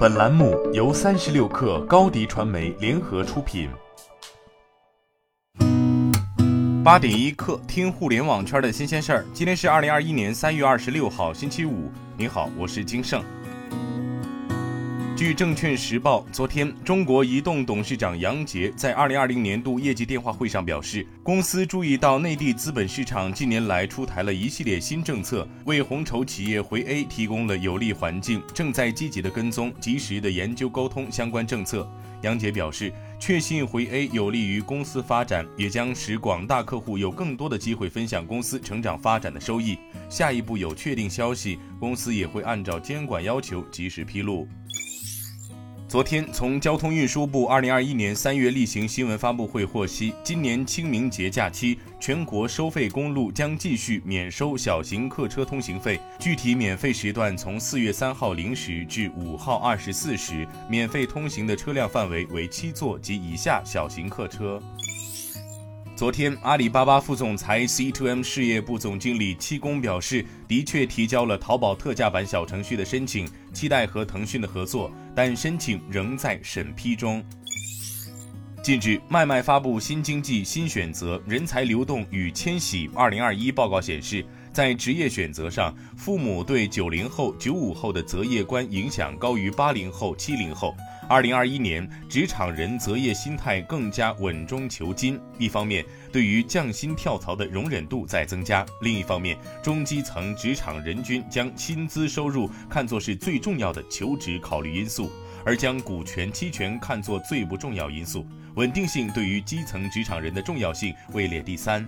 本栏目由三十六氪高低传媒联合出品。八点一刻，听互联网圈的新鲜事儿。今天是二零二一年三月二十六号，星期五。您好，我是金盛。据证券时报，昨天，中国移动董事长杨杰在二零二零年度业绩电话会上表示，公司注意到内地资本市场近年来出台了一系列新政策，为红筹企业回 A 提供了有利环境，正在积极的跟踪、及时的研究沟通相关政策。杨杰表示，确信回 A 有利于公司发展，也将使广大客户有更多的机会分享公司成长发展的收益。下一步有确定消息，公司也会按照监管要求及时披露。昨天，从交通运输部二零二一年三月例行新闻发布会获悉，今年清明节假期，全国收费公路将继续免收小型客车通行费。具体免费时段从四月三号零时至五号二十四时，免费通行的车辆范围为七座及以下小型客车。昨天，阿里巴巴副总裁 C2M 事业部总经理戚工表示，的确提交了淘宝特价版小程序的申请，期待和腾讯的合作，但申请仍在审批中。近日，脉脉发布《新经济新选择：人才流动与迁徙二零二一》报告显示，在职业选择上，父母对九零后、九五后的择业观影响高于八零后、七零后。二零二一年，职场人择业心态更加稳中求进。一方面，对于降薪跳槽的容忍度在增加；另一方面，中基层职场人均将薪资收入看作是最重要的求职考虑因素，而将股权期权看作最不重要因素。稳定性对于基层职场人的重要性位列第三。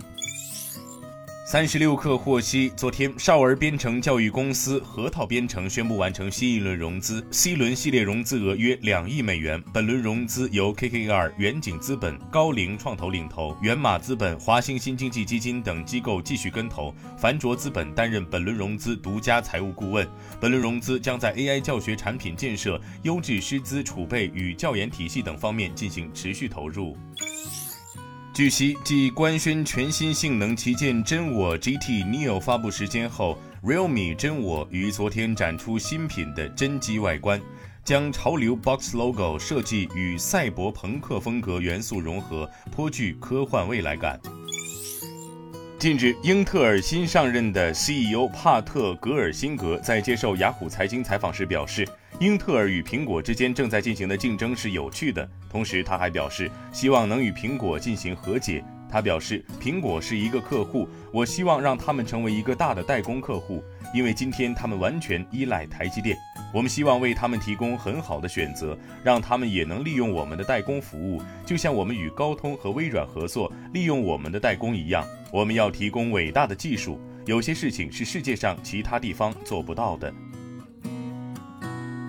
三十六氪获悉，昨天少儿编程教育公司核桃编程宣布完成新一轮融资，C 轮系列融资额约两亿美元。本轮融资由 KKR、远景资本、高瓴创投领投，源码资本、华兴新经济基金等机构继续跟投，凡卓资本担任本轮融资独家财务顾问。本轮融资将在 AI 教学产品建设、优质师资储备与教研体系等方面进行持续投入。据悉，继官宣全新性能旗舰真我 GT Neo 发布时间后，Realme 真我于昨天展出新品的真机外观，将潮流 Box Logo 设计与赛博朋克风格元素融合，颇具科幻未来感。近日，英特尔新上任的 CEO 帕特格尔辛格在接受雅虎财经采访时表示。英特尔与苹果之间正在进行的竞争是有趣的，同时他还表示希望能与苹果进行和解。他表示，苹果是一个客户，我希望让他们成为一个大的代工客户，因为今天他们完全依赖台积电。我们希望为他们提供很好的选择，让他们也能利用我们的代工服务，就像我们与高通和微软合作利用我们的代工一样。我们要提供伟大的技术，有些事情是世界上其他地方做不到的。